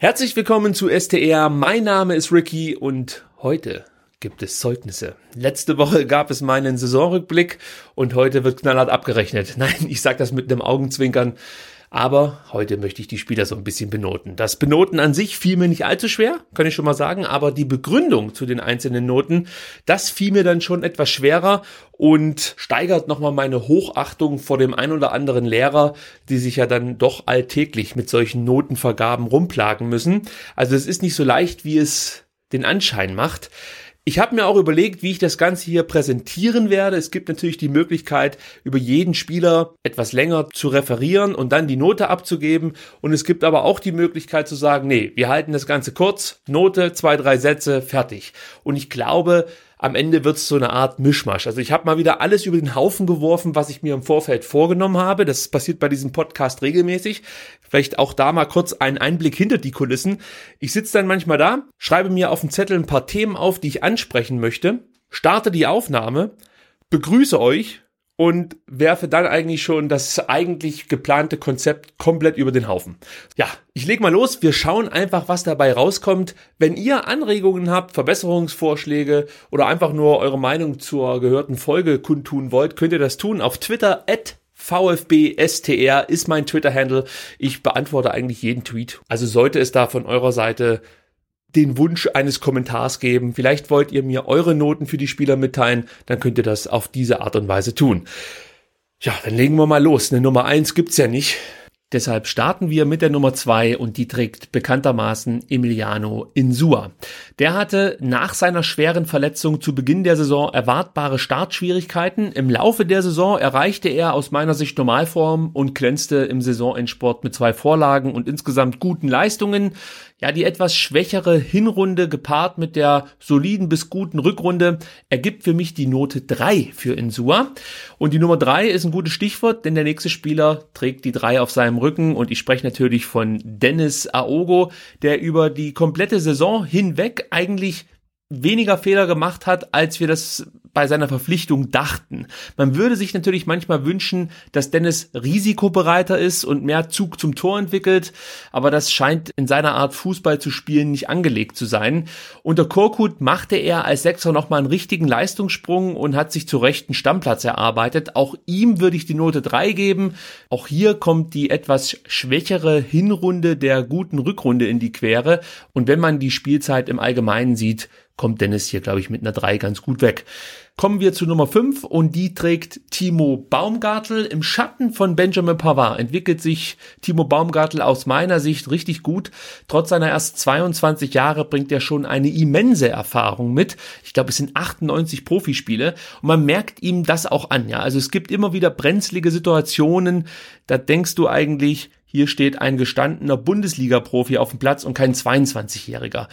Herzlich willkommen zu STR. Mein Name ist Ricky und heute gibt es Zeugnisse. Letzte Woche gab es meinen Saisonrückblick und heute wird knallhart abgerechnet. Nein, ich sage das mit einem Augenzwinkern. Aber heute möchte ich die Spieler so ein bisschen benoten. Das Benoten an sich fiel mir nicht allzu schwer, kann ich schon mal sagen, aber die Begründung zu den einzelnen Noten, das fiel mir dann schon etwas schwerer und steigert nochmal meine Hochachtung vor dem ein oder anderen Lehrer, die sich ja dann doch alltäglich mit solchen Notenvergaben rumplagen müssen. Also es ist nicht so leicht, wie es den Anschein macht. Ich habe mir auch überlegt, wie ich das Ganze hier präsentieren werde. Es gibt natürlich die Möglichkeit, über jeden Spieler etwas länger zu referieren und dann die Note abzugeben. Und es gibt aber auch die Möglichkeit zu sagen, nee, wir halten das Ganze kurz, Note, zwei, drei Sätze, fertig. Und ich glaube, am Ende wird es so eine Art Mischmasch. Also ich habe mal wieder alles über den Haufen geworfen, was ich mir im Vorfeld vorgenommen habe. Das passiert bei diesem Podcast regelmäßig. Vielleicht auch da mal kurz einen Einblick hinter die Kulissen. Ich sitze dann manchmal da, schreibe mir auf dem Zettel ein paar Themen auf, die ich ansprechen möchte, starte die Aufnahme, begrüße euch und werfe dann eigentlich schon das eigentlich geplante Konzept komplett über den Haufen. Ja, ich leg mal los. Wir schauen einfach, was dabei rauskommt. Wenn ihr Anregungen habt, Verbesserungsvorschläge oder einfach nur eure Meinung zur gehörten Folge kundtun wollt, könnt ihr das tun auf Twitter at VfBSTR ist mein Twitter-Handle. Ich beantworte eigentlich jeden Tweet. Also sollte es da von eurer Seite den Wunsch eines Kommentars geben. Vielleicht wollt ihr mir eure Noten für die Spieler mitteilen, dann könnt ihr das auf diese Art und Weise tun. Ja, dann legen wir mal los. Eine Nummer eins gibt's ja nicht. Deshalb starten wir mit der Nummer zwei und die trägt bekanntermaßen Emiliano Insua. Der hatte nach seiner schweren Verletzung zu Beginn der Saison erwartbare Startschwierigkeiten. Im Laufe der Saison erreichte er aus meiner Sicht Normalform und glänzte im Saisonendsport mit zwei Vorlagen und insgesamt guten Leistungen. Ja, die etwas schwächere Hinrunde gepaart mit der soliden bis guten Rückrunde ergibt für mich die Note drei für Insua. Und die Nummer drei ist ein gutes Stichwort, denn der nächste Spieler trägt die drei auf seinem Rücken und ich spreche natürlich von Dennis Aogo, der über die komplette Saison hinweg eigentlich weniger Fehler gemacht hat, als wir das bei seiner Verpflichtung dachten. Man würde sich natürlich manchmal wünschen, dass Dennis risikobereiter ist und mehr Zug zum Tor entwickelt, aber das scheint in seiner Art Fußball zu spielen nicht angelegt zu sein. Unter Korkut machte er als Sechser nochmal einen richtigen Leistungssprung und hat sich zu rechten Stammplatz erarbeitet. Auch ihm würde ich die Note 3 geben. Auch hier kommt die etwas schwächere Hinrunde der guten Rückrunde in die Quere und wenn man die Spielzeit im Allgemeinen sieht, kommt Dennis hier, glaube ich, mit einer 3 ganz gut weg. Kommen wir zu Nummer 5 und die trägt Timo Baumgartel. Im Schatten von Benjamin Pavard entwickelt sich Timo Baumgartel aus meiner Sicht richtig gut. Trotz seiner erst 22 Jahre bringt er schon eine immense Erfahrung mit. Ich glaube, es sind 98 Profispiele und man merkt ihm das auch an. Ja, also es gibt immer wieder brenzlige Situationen. Da denkst du eigentlich, hier steht ein gestandener Bundesliga-Profi auf dem Platz und kein 22-Jähriger.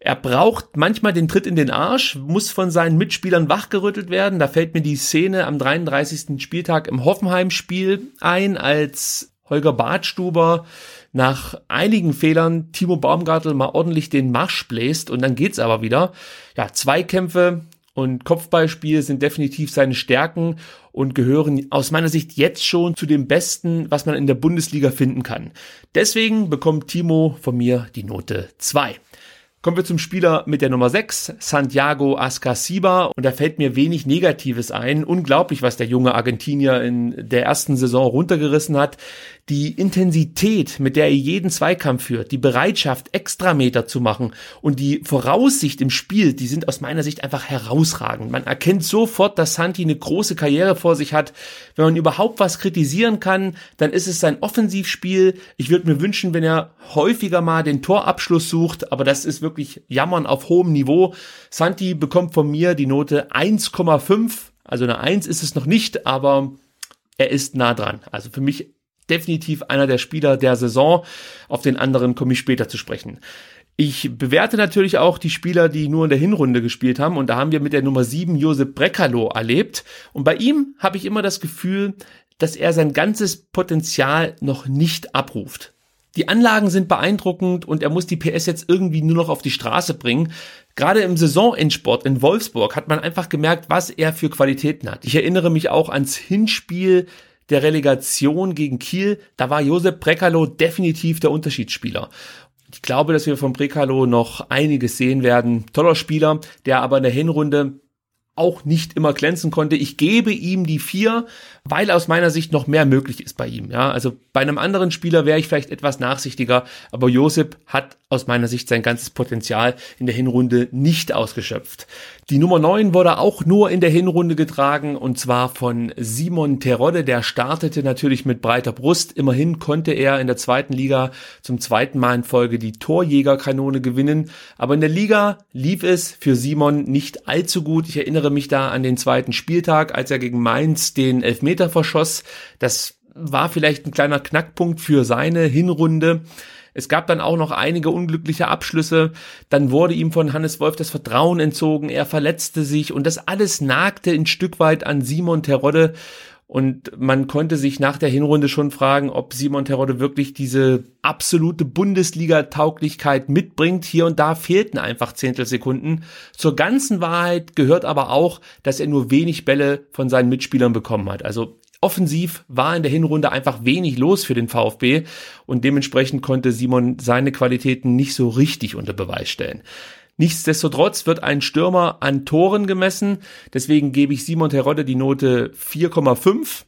Er braucht manchmal den Tritt in den Arsch, muss von seinen Mitspielern wachgerüttelt werden. Da fällt mir die Szene am 33. Spieltag im Hoffenheim-Spiel ein, als Holger Badstuber nach einigen Fehlern Timo Baumgartel mal ordentlich den Marsch bläst und dann geht's aber wieder. Ja, Zweikämpfe und Kopfballspiel sind definitiv seine Stärken und gehören aus meiner Sicht jetzt schon zu dem Besten, was man in der Bundesliga finden kann. Deswegen bekommt Timo von mir die Note 2. Kommen wir zum Spieler mit der Nummer 6, Santiago Ascasiba. Und da fällt mir wenig Negatives ein. Unglaublich, was der junge Argentinier in der ersten Saison runtergerissen hat die Intensität, mit der er jeden Zweikampf führt, die Bereitschaft, Extrameter zu machen und die Voraussicht im Spiel, die sind aus meiner Sicht einfach herausragend. Man erkennt sofort, dass Santi eine große Karriere vor sich hat. Wenn man überhaupt was kritisieren kann, dann ist es sein Offensivspiel. Ich würde mir wünschen, wenn er häufiger mal den Torabschluss sucht, aber das ist wirklich Jammern auf hohem Niveau. Santi bekommt von mir die Note 1,5. Also eine 1 ist es noch nicht, aber er ist nah dran. Also für mich definitiv einer der Spieler der Saison. Auf den anderen komme ich später zu sprechen. Ich bewerte natürlich auch die Spieler, die nur in der Hinrunde gespielt haben. Und da haben wir mit der Nummer 7 Josep Brekalo erlebt. Und bei ihm habe ich immer das Gefühl, dass er sein ganzes Potenzial noch nicht abruft. Die Anlagen sind beeindruckend und er muss die PS jetzt irgendwie nur noch auf die Straße bringen. Gerade im Saisonendsport in Wolfsburg hat man einfach gemerkt, was er für Qualitäten hat. Ich erinnere mich auch ans Hinspiel der Relegation gegen Kiel, da war Josep Brekalo definitiv der Unterschiedsspieler. Ich glaube, dass wir von Brekalo noch einiges sehen werden. Toller Spieler, der aber in der Hinrunde auch nicht immer glänzen konnte. Ich gebe ihm die vier, weil aus meiner Sicht noch mehr möglich ist bei ihm. Ja, also bei einem anderen Spieler wäre ich vielleicht etwas nachsichtiger, aber Josip hat aus meiner Sicht sein ganzes Potenzial in der Hinrunde nicht ausgeschöpft. Die Nummer 9 wurde auch nur in der Hinrunde getragen und zwar von Simon Terodde. Der startete natürlich mit breiter Brust. Immerhin konnte er in der zweiten Liga zum zweiten Mal in Folge die Torjägerkanone gewinnen. Aber in der Liga lief es für Simon nicht allzu gut. Ich erinnere mich da an den zweiten Spieltag, als er gegen Mainz den Elfmeter verschoss. Das war vielleicht ein kleiner Knackpunkt für seine Hinrunde. Es gab dann auch noch einige unglückliche Abschlüsse. Dann wurde ihm von Hannes Wolf das Vertrauen entzogen. Er verletzte sich und das alles nagte ein Stück weit an Simon Terodde. Und man konnte sich nach der Hinrunde schon fragen, ob Simon Terodde wirklich diese absolute Bundesliga-Tauglichkeit mitbringt. Hier und da fehlten einfach Zehntelsekunden. Zur ganzen Wahrheit gehört aber auch, dass er nur wenig Bälle von seinen Mitspielern bekommen hat. Also Offensiv war in der Hinrunde einfach wenig los für den VfB und dementsprechend konnte Simon seine Qualitäten nicht so richtig unter Beweis stellen. Nichtsdestotrotz wird ein Stürmer an Toren gemessen, deswegen gebe ich Simon Terodde die Note 4,5.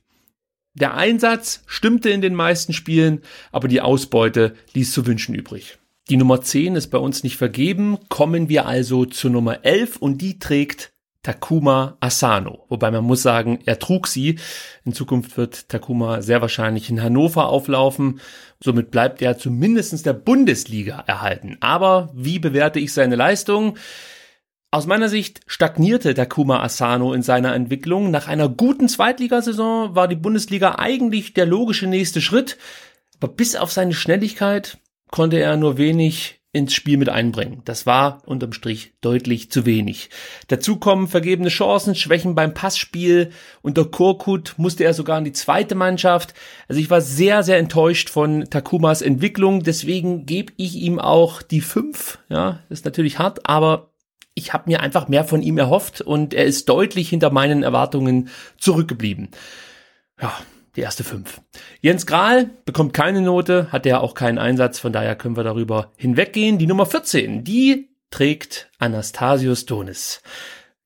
Der Einsatz stimmte in den meisten Spielen, aber die Ausbeute ließ zu wünschen übrig. Die Nummer 10 ist bei uns nicht vergeben, kommen wir also zur Nummer 11 und die trägt Takuma Asano. Wobei man muss sagen, er trug sie. In Zukunft wird Takuma sehr wahrscheinlich in Hannover auflaufen. Somit bleibt er zumindestens der Bundesliga erhalten. Aber wie bewerte ich seine Leistung? Aus meiner Sicht stagnierte Takuma Asano in seiner Entwicklung. Nach einer guten Zweitligasaison war die Bundesliga eigentlich der logische nächste Schritt. Aber bis auf seine Schnelligkeit konnte er nur wenig ins Spiel mit einbringen. Das war unterm Strich deutlich zu wenig. Dazu kommen vergebene Chancen, Schwächen beim Passspiel. Unter Korkut musste er sogar in die zweite Mannschaft. Also ich war sehr, sehr enttäuscht von Takumas Entwicklung. Deswegen gebe ich ihm auch die fünf. Ja, ist natürlich hart, aber ich habe mir einfach mehr von ihm erhofft und er ist deutlich hinter meinen Erwartungen zurückgeblieben. Ja, die erste fünf. Jens Grahl bekommt keine Note, hat ja auch keinen Einsatz, von daher können wir darüber hinweggehen. Die Nummer 14, die trägt Anastasius Donis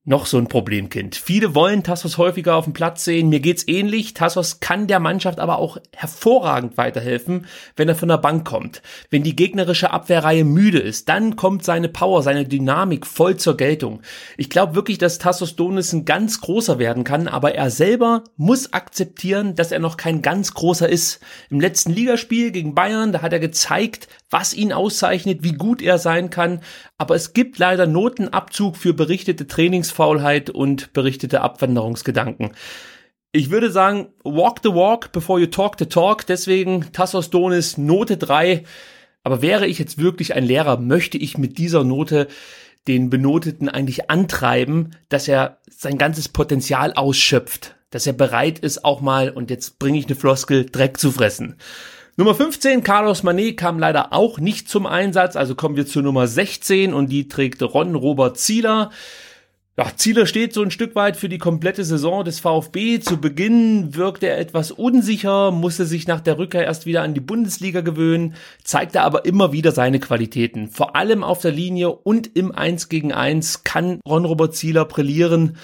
noch so ein Problemkind. Viele wollen Tassos häufiger auf dem Platz sehen. Mir geht's ähnlich. Tassos kann der Mannschaft aber auch hervorragend weiterhelfen, wenn er von der Bank kommt. Wenn die gegnerische Abwehrreihe müde ist, dann kommt seine Power, seine Dynamik voll zur Geltung. Ich glaube wirklich, dass Tassos Donis ein ganz großer werden kann, aber er selber muss akzeptieren, dass er noch kein ganz großer ist. Im letzten Ligaspiel gegen Bayern, da hat er gezeigt, was ihn auszeichnet, wie gut er sein kann. Aber es gibt leider Notenabzug für berichtete Trainingsfaulheit und berichtete Abwanderungsgedanken. Ich würde sagen, walk the walk before you talk the talk. Deswegen Tassos Donis Note 3. Aber wäre ich jetzt wirklich ein Lehrer, möchte ich mit dieser Note den Benoteten eigentlich antreiben, dass er sein ganzes Potenzial ausschöpft, dass er bereit ist, auch mal, und jetzt bringe ich eine Floskel, Dreck zu fressen. Nummer 15, Carlos Manet, kam leider auch nicht zum Einsatz, also kommen wir zur Nummer 16 und die trägt Ron Robert Zieler. Ja, Zieler steht so ein Stück weit für die komplette Saison des VfB. Zu Beginn wirkte er etwas unsicher, musste sich nach der Rückkehr erst wieder an die Bundesliga gewöhnen, zeigte aber immer wieder seine Qualitäten. Vor allem auf der Linie und im 1 gegen 1 kann Ron Robert Zieler brillieren.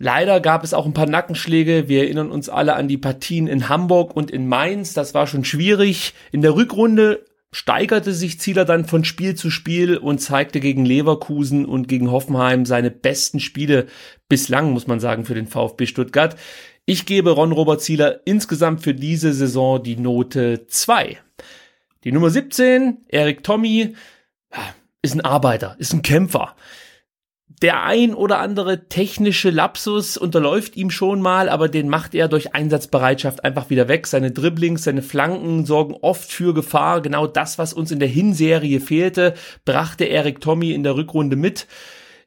Leider gab es auch ein paar Nackenschläge. Wir erinnern uns alle an die Partien in Hamburg und in Mainz. Das war schon schwierig. In der Rückrunde steigerte sich Zieler dann von Spiel zu Spiel und zeigte gegen Leverkusen und gegen Hoffenheim seine besten Spiele bislang, muss man sagen, für den VfB Stuttgart. Ich gebe Ron Robert Zieler insgesamt für diese Saison die Note 2. Die Nummer 17, Erik Tommy, ist ein Arbeiter, ist ein Kämpfer der ein oder andere technische Lapsus unterläuft ihm schon mal, aber den macht er durch Einsatzbereitschaft einfach wieder weg. Seine Dribblings, seine Flanken sorgen oft für Gefahr. Genau das, was uns in der Hinserie fehlte, brachte Erik Tommy in der Rückrunde mit.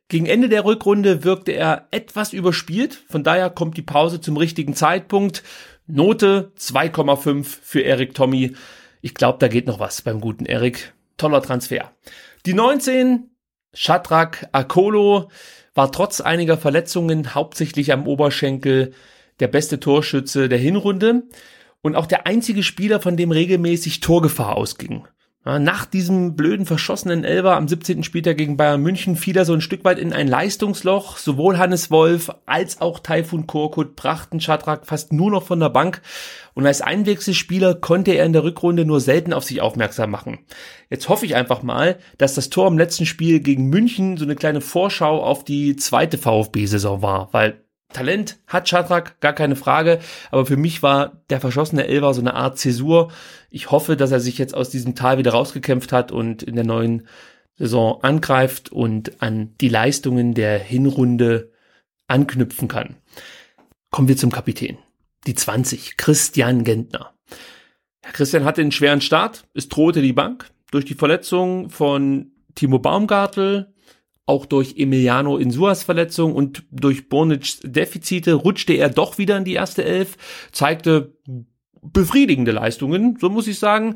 Gegen Ende der Rückrunde wirkte er etwas überspielt, von daher kommt die Pause zum richtigen Zeitpunkt. Note 2,5 für Erik Tommy. Ich glaube, da geht noch was beim guten Erik. Toller Transfer. Die 19 Shadrach Akolo war trotz einiger Verletzungen hauptsächlich am Oberschenkel der beste Torschütze der Hinrunde und auch der einzige Spieler, von dem regelmäßig Torgefahr ausging. Nach diesem blöden verschossenen Elber am 17. Spieltag gegen Bayern München fiel er so ein Stück weit in ein Leistungsloch. Sowohl Hannes Wolf als auch Taifun Korkut brachten Schadrak fast nur noch von der Bank. Und als Einwechselspieler konnte er in der Rückrunde nur selten auf sich aufmerksam machen. Jetzt hoffe ich einfach mal, dass das Tor im letzten Spiel gegen München so eine kleine Vorschau auf die zweite VfB-Saison war, weil Talent hat Schadrak, gar keine Frage. Aber für mich war der verschossene Elfer so eine Art Zäsur. Ich hoffe, dass er sich jetzt aus diesem Tal wieder rausgekämpft hat und in der neuen Saison angreift und an die Leistungen der Hinrunde anknüpfen kann. Kommen wir zum Kapitän. Die 20, Christian Gentner. Herr Christian hatte einen schweren Start. Es drohte die Bank durch die Verletzung von Timo Baumgartel, auch durch Emiliano Insuas Verletzung und durch Bornic's Defizite rutschte er doch wieder in die erste Elf, zeigte befriedigende Leistungen, so muss ich sagen,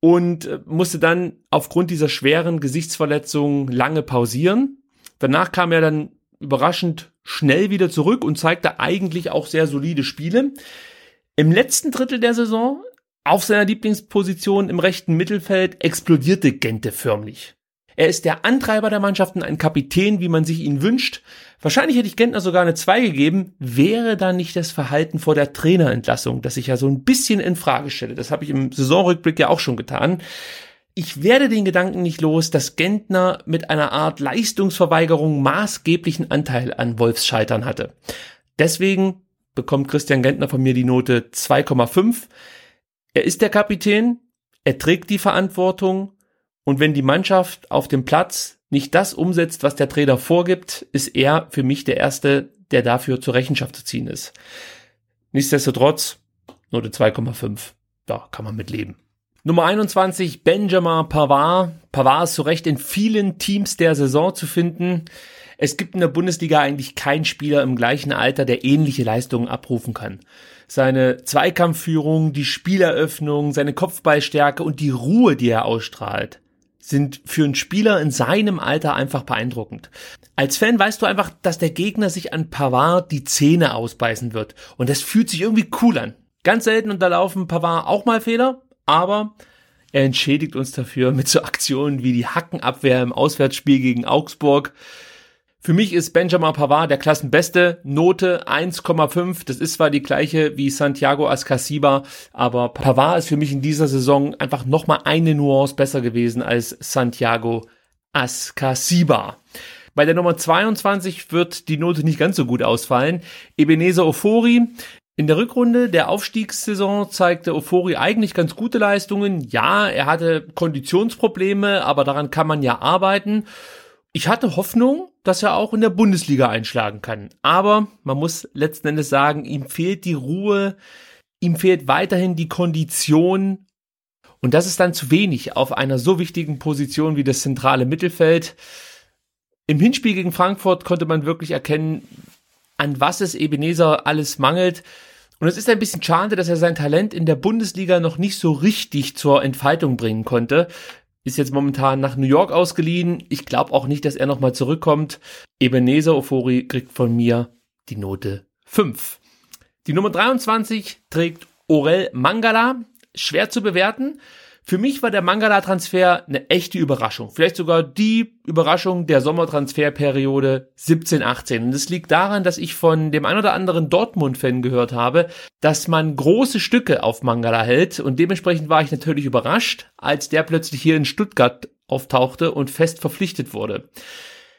und äh, musste dann aufgrund dieser schweren Gesichtsverletzung lange pausieren. Danach kam er dann überraschend schnell wieder zurück und zeigte eigentlich auch sehr solide Spiele. Im letzten Drittel der Saison auf seiner Lieblingsposition im rechten Mittelfeld explodierte Gente förmlich. Er ist der Antreiber der Mannschaften, ein Kapitän, wie man sich ihn wünscht. Wahrscheinlich hätte ich Gentner sogar eine 2 gegeben, wäre da nicht das Verhalten vor der Trainerentlassung, das ich ja so ein bisschen in Frage stelle. Das habe ich im Saisonrückblick ja auch schon getan. Ich werde den Gedanken nicht los, dass Gentner mit einer Art Leistungsverweigerung maßgeblichen Anteil an Wolfs Scheitern hatte. Deswegen bekommt Christian Gentner von mir die Note 2,5. Er ist der Kapitän, er trägt die Verantwortung, und wenn die Mannschaft auf dem Platz nicht das umsetzt, was der Trainer vorgibt, ist er für mich der Erste, der dafür zur Rechenschaft zu ziehen ist. Nichtsdestotrotz, Note 2,5. Da kann man mit leben. Nummer 21, Benjamin Pavard. Pavard ist zu Recht in vielen Teams der Saison zu finden. Es gibt in der Bundesliga eigentlich keinen Spieler im gleichen Alter, der ähnliche Leistungen abrufen kann. Seine Zweikampfführung, die Spieleröffnung, seine Kopfballstärke und die Ruhe, die er ausstrahlt, sind für einen Spieler in seinem Alter einfach beeindruckend. Als Fan weißt du einfach, dass der Gegner sich an Pavard die Zähne ausbeißen wird. Und das fühlt sich irgendwie cool an. Ganz selten unterlaufen Pavard auch mal Fehler, aber er entschädigt uns dafür mit so Aktionen wie die Hackenabwehr im Auswärtsspiel gegen Augsburg für mich ist Benjamin Pavard der Klassenbeste. Note 1,5. Das ist zwar die gleiche wie Santiago Ascasiba, aber Pavard ist für mich in dieser Saison einfach nochmal eine Nuance besser gewesen als Santiago Ascasiba. Bei der Nummer 22 wird die Note nicht ganz so gut ausfallen. Ebenezer Ofori. In der Rückrunde der Aufstiegssaison zeigte Ofori eigentlich ganz gute Leistungen. Ja, er hatte Konditionsprobleme, aber daran kann man ja arbeiten. Ich hatte Hoffnung, dass er auch in der Bundesliga einschlagen kann. Aber man muss letzten Endes sagen, ihm fehlt die Ruhe, ihm fehlt weiterhin die Kondition. Und das ist dann zu wenig auf einer so wichtigen Position wie das zentrale Mittelfeld. Im Hinspiel gegen Frankfurt konnte man wirklich erkennen, an was es Ebenezer alles mangelt. Und es ist ein bisschen schade, dass er sein Talent in der Bundesliga noch nicht so richtig zur Entfaltung bringen konnte ist jetzt momentan nach New York ausgeliehen. Ich glaube auch nicht, dass er nochmal zurückkommt. Ebenezer Ofori kriegt von mir die Note 5. Die Nummer 23 trägt Orel Mangala. Schwer zu bewerten. Für mich war der Mangala-Transfer eine echte Überraschung. Vielleicht sogar die Überraschung der Sommertransferperiode 17-18. Und es liegt daran, dass ich von dem ein oder anderen Dortmund-Fan gehört habe, dass man große Stücke auf Mangala hält. Und dementsprechend war ich natürlich überrascht, als der plötzlich hier in Stuttgart auftauchte und fest verpflichtet wurde.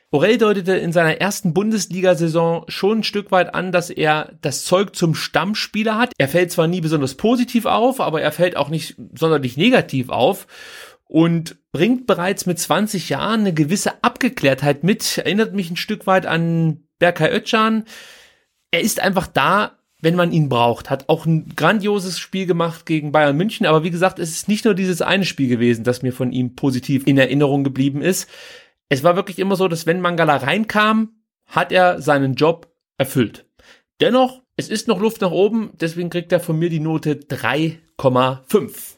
Orell deutete in seiner ersten Bundesliga-Saison schon ein Stück weit an, dass er das Zeug zum Stammspieler hat. Er fällt zwar nie besonders positiv auf, aber er fällt auch nicht sonderlich negativ auf und bringt bereits mit 20 Jahren eine gewisse Abgeklärtheit mit. Erinnert mich ein Stück weit an Berkay Özcan. Er ist einfach da, wenn man ihn braucht. Hat auch ein grandioses Spiel gemacht gegen Bayern München. Aber wie gesagt, es ist nicht nur dieses eine Spiel gewesen, das mir von ihm positiv in Erinnerung geblieben ist es war wirklich immer so, dass wenn Mangala reinkam, hat er seinen Job erfüllt. Dennoch, es ist noch Luft nach oben, deswegen kriegt er von mir die Note 3,5.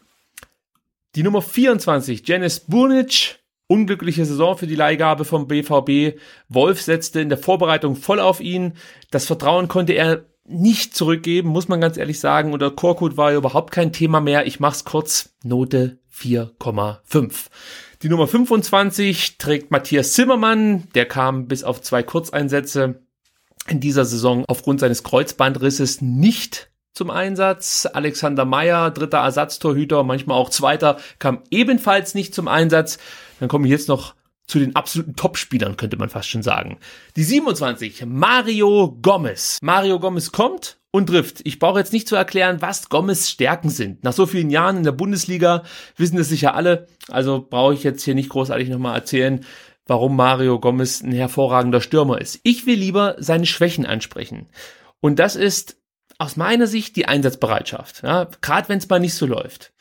Die Nummer 24, Janis Burnic. Unglückliche Saison für die Leihgabe vom BVB. Wolf setzte in der Vorbereitung voll auf ihn. Das Vertrauen konnte er nicht zurückgeben, muss man ganz ehrlich sagen. Unter Korkut war er überhaupt kein Thema mehr. Ich mach's kurz. Note 4,5. Die Nummer 25 trägt Matthias Zimmermann. Der kam bis auf zwei Kurzeinsätze in dieser Saison aufgrund seines Kreuzbandrisses nicht zum Einsatz. Alexander Meyer, dritter Ersatztorhüter, manchmal auch zweiter, kam ebenfalls nicht zum Einsatz. Dann komme ich jetzt noch zu den absoluten Topspielern, könnte man fast schon sagen. Die 27, Mario Gomez. Mario Gomez kommt und trifft. Ich brauche jetzt nicht zu erklären, was Gomez Stärken sind. Nach so vielen Jahren in der Bundesliga wissen es sicher alle. Also brauche ich jetzt hier nicht großartig nochmal erzählen, warum Mario Gomez ein hervorragender Stürmer ist. Ich will lieber seine Schwächen ansprechen. Und das ist aus meiner Sicht die Einsatzbereitschaft. Ja, Gerade wenn es mal nicht so läuft.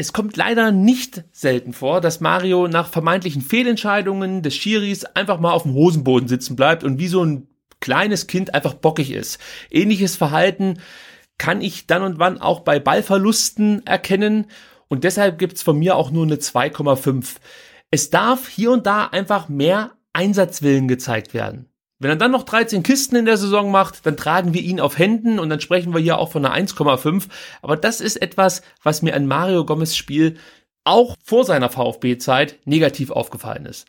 Es kommt leider nicht selten vor, dass Mario nach vermeintlichen Fehlentscheidungen des Schiris einfach mal auf dem Hosenboden sitzen bleibt und wie so ein kleines Kind einfach bockig ist. Ähnliches Verhalten kann ich dann und wann auch bei Ballverlusten erkennen und deshalb gibt's von mir auch nur eine 2,5. Es darf hier und da einfach mehr Einsatzwillen gezeigt werden. Wenn er dann noch 13 Kisten in der Saison macht, dann tragen wir ihn auf Händen und dann sprechen wir hier auch von einer 1,5. Aber das ist etwas, was mir an Mario Gomez Spiel auch vor seiner VfB-Zeit negativ aufgefallen ist.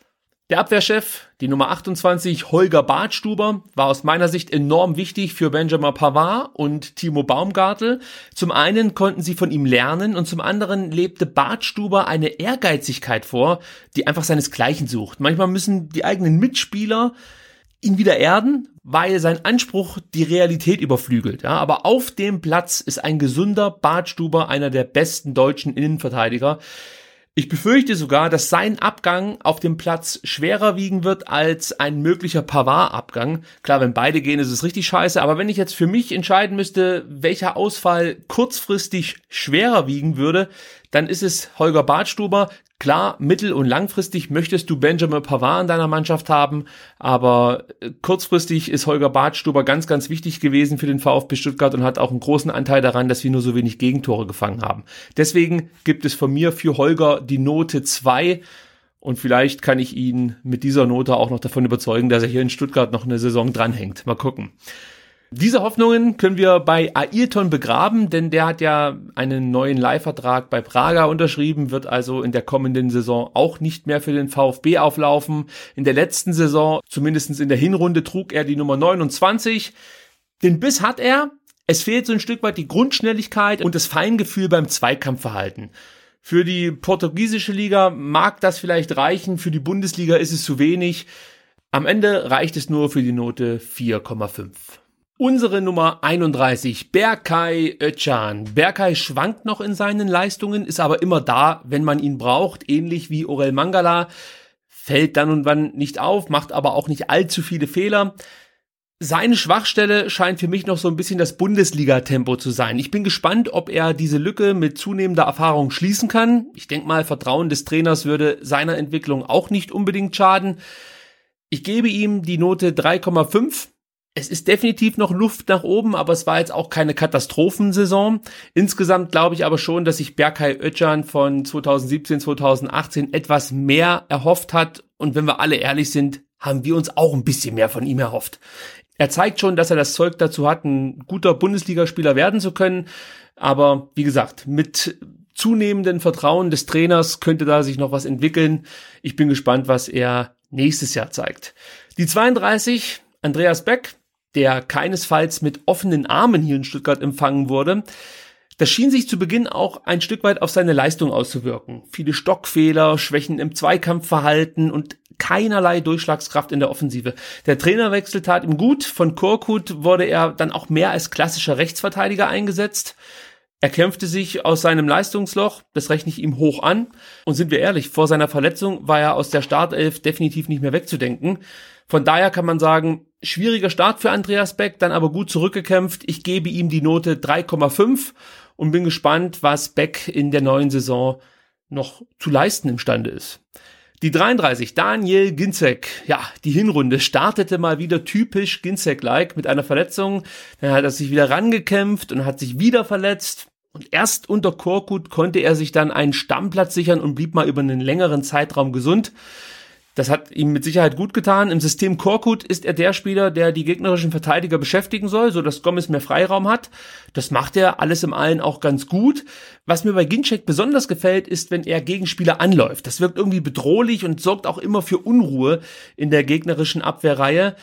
Der Abwehrchef, die Nummer 28, Holger Bartstuber, war aus meiner Sicht enorm wichtig für Benjamin Pavard und Timo Baumgartel. Zum einen konnten sie von ihm lernen und zum anderen lebte Bartstuber eine Ehrgeizigkeit vor, die einfach seinesgleichen sucht. Manchmal müssen die eigenen Mitspieler ihn wieder erden, weil sein Anspruch die Realität überflügelt. Ja, aber auf dem Platz ist ein gesunder Bartstuber einer der besten deutschen Innenverteidiger. Ich befürchte sogar, dass sein Abgang auf dem Platz schwerer wiegen wird als ein möglicher Pavard-Abgang. Klar, wenn beide gehen, ist es richtig scheiße. Aber wenn ich jetzt für mich entscheiden müsste, welcher Ausfall kurzfristig schwerer wiegen würde, dann ist es Holger Bartstuber. Klar, mittel- und langfristig möchtest du Benjamin Pavard in deiner Mannschaft haben, aber äh, kurzfristig ist Holger Bartstuber ganz, ganz wichtig gewesen für den VfB Stuttgart und hat auch einen großen Anteil daran, dass wir nur so wenig Gegentore gefangen haben. Deswegen gibt es von mir für Holger die Note zwei und vielleicht kann ich ihn mit dieser Note auch noch davon überzeugen, dass er hier in Stuttgart noch eine Saison dranhängt. Mal gucken. Diese Hoffnungen können wir bei Ayrton begraben, denn der hat ja einen neuen Leihvertrag bei Praga unterschrieben, wird also in der kommenden Saison auch nicht mehr für den VfB auflaufen. In der letzten Saison, zumindestens in der Hinrunde, trug er die Nummer 29. Den Biss hat er. Es fehlt so ein Stück weit die Grundschnelligkeit und das Feingefühl beim Zweikampfverhalten. Für die portugiesische Liga mag das vielleicht reichen, für die Bundesliga ist es zu wenig. Am Ende reicht es nur für die Note 4,5. Unsere Nummer 31, Berkay Özcan. Berkay schwankt noch in seinen Leistungen, ist aber immer da, wenn man ihn braucht, ähnlich wie Orel Mangala. Fällt dann und wann nicht auf, macht aber auch nicht allzu viele Fehler. Seine Schwachstelle scheint für mich noch so ein bisschen das Bundesliga-Tempo zu sein. Ich bin gespannt, ob er diese Lücke mit zunehmender Erfahrung schließen kann. Ich denke mal, Vertrauen des Trainers würde seiner Entwicklung auch nicht unbedingt schaden. Ich gebe ihm die Note 3,5 es ist definitiv noch Luft nach oben, aber es war jetzt auch keine Katastrophensaison. Insgesamt glaube ich aber schon, dass sich Berkay Özcan von 2017, 2018 etwas mehr erhofft hat. Und wenn wir alle ehrlich sind, haben wir uns auch ein bisschen mehr von ihm erhofft. Er zeigt schon, dass er das Zeug dazu hat, ein guter Bundesligaspieler werden zu können. Aber wie gesagt, mit zunehmendem Vertrauen des Trainers könnte da sich noch was entwickeln. Ich bin gespannt, was er nächstes Jahr zeigt. Die 32, Andreas Beck, der keinesfalls mit offenen Armen hier in Stuttgart empfangen wurde. Das schien sich zu Beginn auch ein Stück weit auf seine Leistung auszuwirken. Viele Stockfehler, Schwächen im Zweikampfverhalten und keinerlei Durchschlagskraft in der Offensive. Der Trainerwechsel tat ihm gut. Von Korkut wurde er dann auch mehr als klassischer Rechtsverteidiger eingesetzt. Er kämpfte sich aus seinem Leistungsloch, das rechne ich ihm hoch an. Und sind wir ehrlich, vor seiner Verletzung war er aus der Startelf definitiv nicht mehr wegzudenken. Von daher kann man sagen, schwieriger Start für Andreas Beck, dann aber gut zurückgekämpft. Ich gebe ihm die Note 3,5 und bin gespannt, was Beck in der neuen Saison noch zu leisten imstande ist. Die 33, Daniel Ginzek. Ja, die Hinrunde startete mal wieder typisch Ginzek-like mit einer Verletzung. Dann hat er sich wieder rangekämpft und hat sich wieder verletzt. Und erst unter Korkut konnte er sich dann einen Stammplatz sichern und blieb mal über einen längeren Zeitraum gesund. Das hat ihm mit Sicherheit gut getan. Im System Korkut ist er der Spieler, der die gegnerischen Verteidiger beschäftigen soll, so dass Gomez mehr Freiraum hat. Das macht er alles im allen auch ganz gut. Was mir bei Ginczek besonders gefällt, ist, wenn er Gegenspieler anläuft. Das wirkt irgendwie bedrohlich und sorgt auch immer für Unruhe in der gegnerischen Abwehrreihe.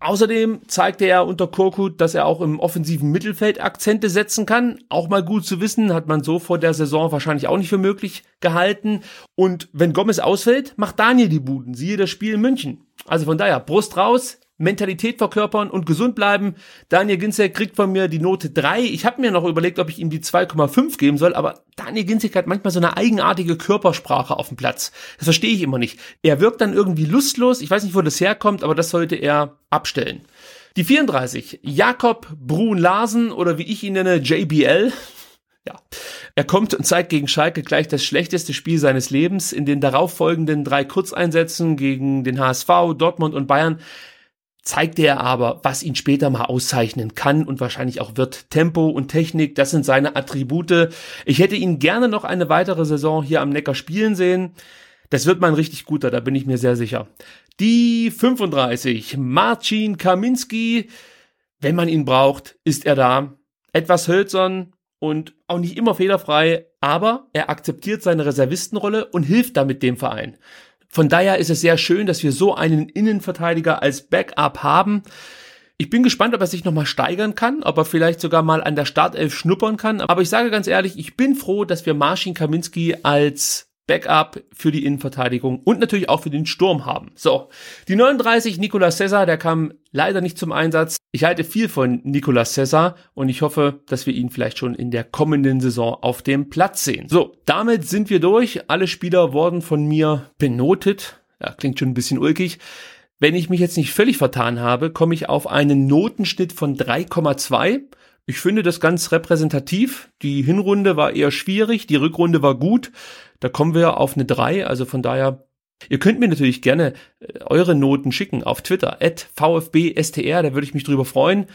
Außerdem zeigte er unter Korkut, dass er auch im offensiven Mittelfeld Akzente setzen kann. Auch mal gut zu wissen, hat man so vor der Saison wahrscheinlich auch nicht für möglich gehalten. Und wenn Gomez ausfällt, macht Daniel die Buden. Siehe das Spiel in München. Also von daher, Brust raus, Mentalität verkörpern und gesund bleiben. Daniel Ginzek kriegt von mir die Note 3. Ich habe mir noch überlegt, ob ich ihm die 2,5 geben soll, aber Daniel Ginzek hat manchmal so eine eigenartige Körpersprache auf dem Platz. Das verstehe ich immer nicht. Er wirkt dann irgendwie lustlos. Ich weiß nicht, wo das herkommt, aber das sollte er abstellen. Die 34, Jakob Brun Larsen oder wie ich ihn nenne, JBL. Ja, er kommt und zeigt gegen Schalke gleich das schlechteste Spiel seines Lebens. In den darauffolgenden drei Kurzeinsätzen gegen den HSV, Dortmund und Bayern zeigte er aber, was ihn später mal auszeichnen kann und wahrscheinlich auch wird. Tempo und Technik, das sind seine Attribute. Ich hätte ihn gerne noch eine weitere Saison hier am Neckar spielen sehen. Das wird mal ein richtig guter, da bin ich mir sehr sicher. Die 35, Marcin Kaminski. Wenn man ihn braucht, ist er da. Etwas hölzern und auch nicht immer fehlerfrei, aber er akzeptiert seine Reservistenrolle und hilft damit dem Verein. Von daher ist es sehr schön, dass wir so einen Innenverteidiger als Backup haben. Ich bin gespannt, ob er sich nochmal steigern kann, ob er vielleicht sogar mal an der Startelf schnuppern kann. Aber ich sage ganz ehrlich, ich bin froh, dass wir Marcin Kaminski als Backup für die Innenverteidigung und natürlich auch für den Sturm haben. So, die 39 Nicolas Cesar, der kam leider nicht zum Einsatz. Ich halte viel von Nicolas Cesar und ich hoffe, dass wir ihn vielleicht schon in der kommenden Saison auf dem Platz sehen. So, damit sind wir durch. Alle Spieler wurden von mir benotet. Ja, klingt schon ein bisschen ulkig. Wenn ich mich jetzt nicht völlig vertan habe, komme ich auf einen Notenschnitt von 3,2. Ich finde das ganz repräsentativ. Die Hinrunde war eher schwierig, die Rückrunde war gut. Da kommen wir auf eine 3, also von daher Ihr könnt mir natürlich gerne äh, eure Noten schicken auf Twitter, at VfBSTR, da würde ich mich drüber freuen.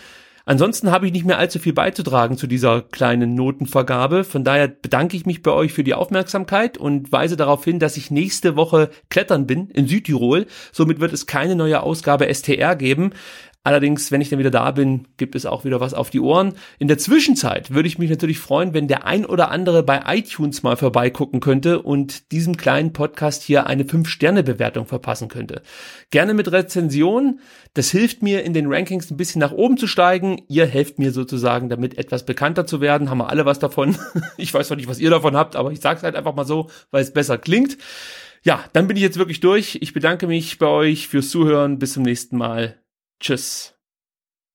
Ansonsten habe ich nicht mehr allzu viel beizutragen zu dieser kleinen Notenvergabe. Von daher bedanke ich mich bei euch für die Aufmerksamkeit und weise darauf hin, dass ich nächste Woche klettern bin in Südtirol. Somit wird es keine neue Ausgabe STR geben. Allerdings, wenn ich dann wieder da bin, gibt es auch wieder was auf die Ohren. In der Zwischenzeit würde ich mich natürlich freuen, wenn der ein oder andere bei iTunes mal vorbeigucken könnte und diesem kleinen Podcast hier eine 5-Sterne-Bewertung verpassen könnte. Gerne mit Rezension. Das hilft mir, in den Rankings ein bisschen nach oben zu steigen. Ihr helft mir sozusagen, damit etwas bekannter zu werden. Haben wir alle was davon. Ich weiß zwar nicht, was ihr davon habt, aber ich sage es halt einfach mal so, weil es besser klingt. Ja, dann bin ich jetzt wirklich durch. Ich bedanke mich bei euch fürs Zuhören. Bis zum nächsten Mal. Tschüss.